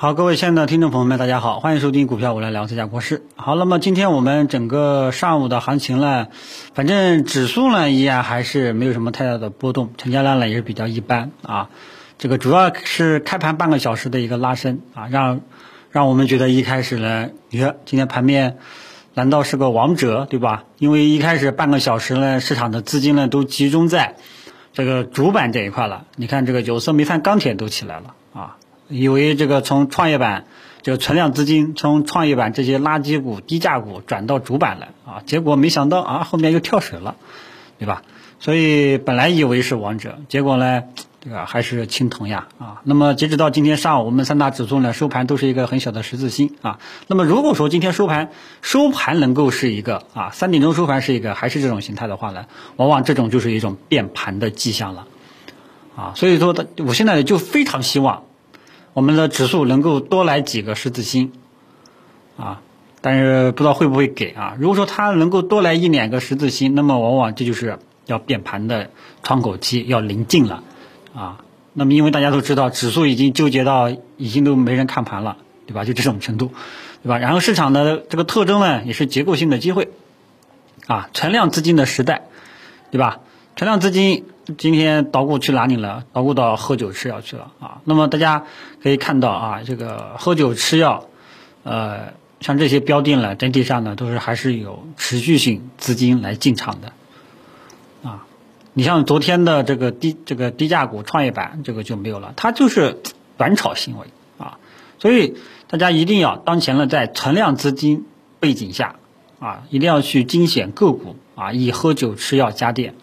好，各位亲爱的听众朋友们，大家好，欢迎收听股票我来聊这家国事。好，那么今天我们整个上午的行情呢，反正指数呢依然还是没有什么太大的波动，成交量呢也是比较一般啊。这个主要是开盘半个小时的一个拉升啊，让让我们觉得一开始呢，你看今天盘面难道是个王者对吧？因为一开始半个小时呢，市场的资金呢都集中在这个主板这一块了。你看这个有色、煤炭、钢铁都起来了啊。以为这个从创业板这个存量资金从创业板这些垃圾股、低价股转到主板了啊，结果没想到啊，后面又跳水了，对吧？所以本来以为是王者，结果呢，这个还是青铜呀啊。那么截止到今天上午，我们三大指数呢收盘都是一个很小的十字星啊。那么如果说今天收盘收盘能够是一个啊三点钟收盘是一个还是这种形态的话呢，往往这种就是一种变盘的迹象了啊。所以说，我现在就非常希望。我们的指数能够多来几个十字星，啊，但是不知道会不会给啊？如果说它能够多来一两个十字星，那么往往这就是要变盘的窗口期要临近了，啊，那么因为大家都知道，指数已经纠结到已经都没人看盘了，对吧？就这种程度，对吧？然后市场的这个特征呢，也是结构性的机会，啊，存量资金的时代，对吧？存量资金。今天捣鼓去哪里了？捣鼓到喝酒吃药去了啊！那么大家可以看到啊，这个喝酒吃药，呃，像这些标的呢，整体上呢都是还是有持续性资金来进场的啊。你像昨天的这个低这个低价股创业板，这个就没有了，它就是短炒行为啊。所以大家一定要当前呢，在存量资金背景下啊，一定要去精选个股啊，以喝酒吃药家电。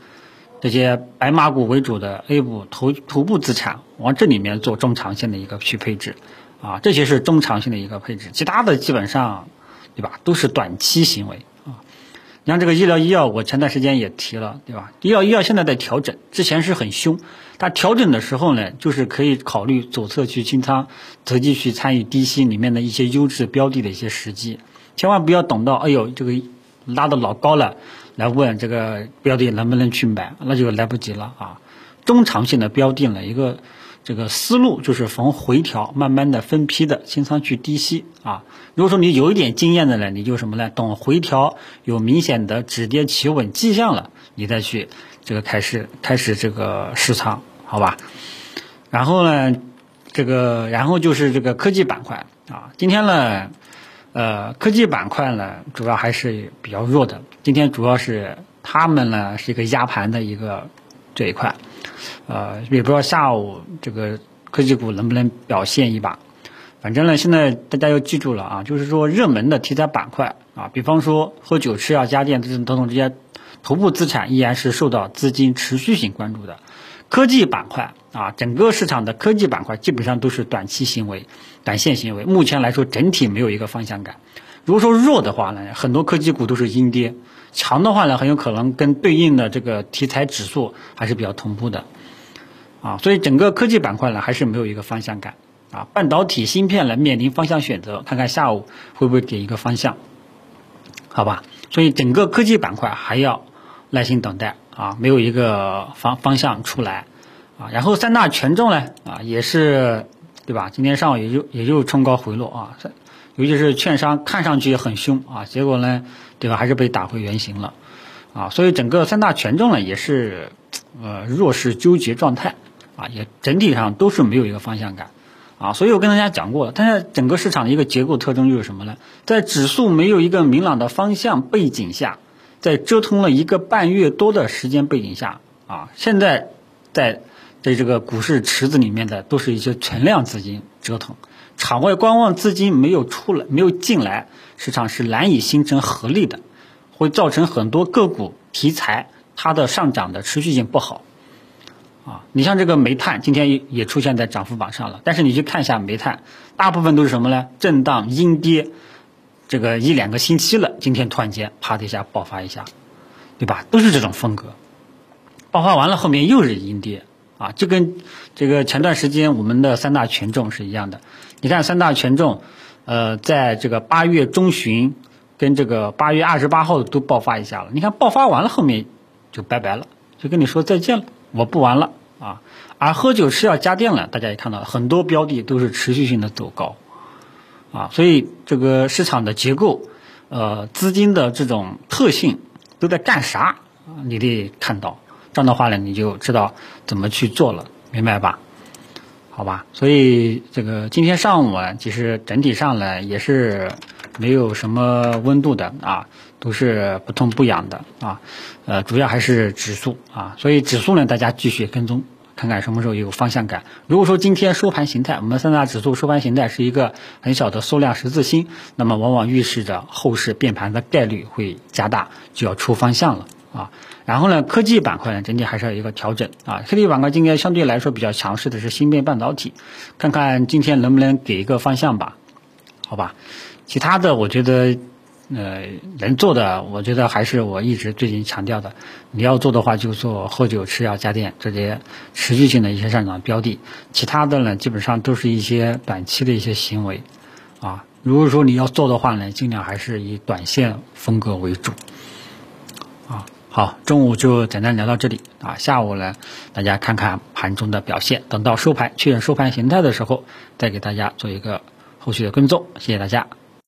这些白马股为主的 A 股头头部资产，往这里面做中长线的一个去配置，啊，这些是中长线的一个配置，其他的基本上，对吧，都是短期行为啊。你像这个医疗医药，我前段时间也提了，对吧？医疗医药现在在调整，之前是很凶，它调整的时候呢，就是可以考虑左侧去清仓，择机去参与低吸里面的一些优质标的的一些时机，千万不要等到，哎呦，这个拉的老高了。来问这个标的能不能去买，那就来不及了啊！中长线的标的呢，一个这个思路就是逢回调慢慢的分批的清仓去低吸啊。如果说你有一点经验的呢，你就什么呢？等回调有明显的止跌企稳迹象了，你再去这个开始开始这个试仓，好吧？然后呢，这个然后就是这个科技板块啊，今天呢。呃，科技板块呢，主要还是比较弱的。今天主要是他们呢是一个压盘的一个这一块，呃，也不知道下午这个科技股能不能表现一把。反正呢，现在大家要记住了啊，就是说热门的题材板块啊，比方说喝酒、吃药、家电这种等等这些头部资产，依然是受到资金持续性关注的。科技板块啊，整个市场的科技板块基本上都是短期行为、短线行为。目前来说，整体没有一个方向感。如果说弱的话呢，很多科技股都是阴跌；强的话呢，很有可能跟对应的这个题材指数还是比较同步的。啊，所以整个科技板块呢，还是没有一个方向感。啊，半导体芯片呢，面临方向选择，看看下午会不会给一个方向？好吧，所以整个科技板块还要耐心等待。啊，没有一个方方向出来，啊，然后三大权重呢，啊，也是，对吧？今天上午也就也就冲高回落啊，尤其是券商看上去很凶啊，结果呢，对吧？还是被打回原形了，啊，所以整个三大权重呢也是，呃，弱势纠结状态，啊，也整体上都是没有一个方向感，啊，所以我跟大家讲过了，但是整个市场的一个结构特征就是什么呢？在指数没有一个明朗的方向背景下。在折腾了一个半月多的时间背景下，啊，现在在在这个股市池子里面的都是一些存量资金折腾，场外观望资金没有出来，没有进来，市场是难以形成合力的，会造成很多个股题材它的上涨的持续性不好，啊，你像这个煤炭今天也出现在涨幅榜上了，但是你去看一下煤炭，大部分都是什么呢？震荡阴跌。这个一两个星期了，今天突然间啪的一下爆发一下，对吧？都是这种风格，爆发完了后面又是阴跌啊，就跟这个前段时间我们的三大权重是一样的。你看三大权重，呃，在这个八月中旬跟这个八月二十八号都爆发一下了。你看爆发完了后面就拜拜了，就跟你说再见了，我不玩了啊。而喝酒吃药家电了，大家也看到很多标的都是持续性的走高啊，所以这个市场的结构，呃，资金的这种特性都在干啥，你得看到，这样的话呢，你就知道怎么去做了，明白吧？好吧，所以这个今天上午啊，其实整体上呢也是没有什么温度的啊，都是不痛不痒的啊，呃，主要还是指数啊，所以指数呢，大家继续跟踪。看看什么时候有方向感。如果说今天收盘形态，我们三大指数收盘形态是一个很小的缩量十字星，那么往往预示着后市变盘的概率会加大，就要出方向了啊。然后呢，科技板块呢整体还是要一个调整啊。科技板块今天相对来说比较强势的是芯片半导体，看看今天能不能给一个方向吧？好吧，其他的我觉得。呃，能做的，我觉得还是我一直最近强调的，你要做的话就做喝酒、吃药、家电这些持续性的一些上涨标的，其他的呢，基本上都是一些短期的一些行为，啊，如果说你要做的话呢，尽量还是以短线风格为主，啊，好，中午就简单聊到这里，啊，下午呢，大家看看盘中的表现，等到收盘确认收盘形态的时候，再给大家做一个后续的跟踪，谢谢大家。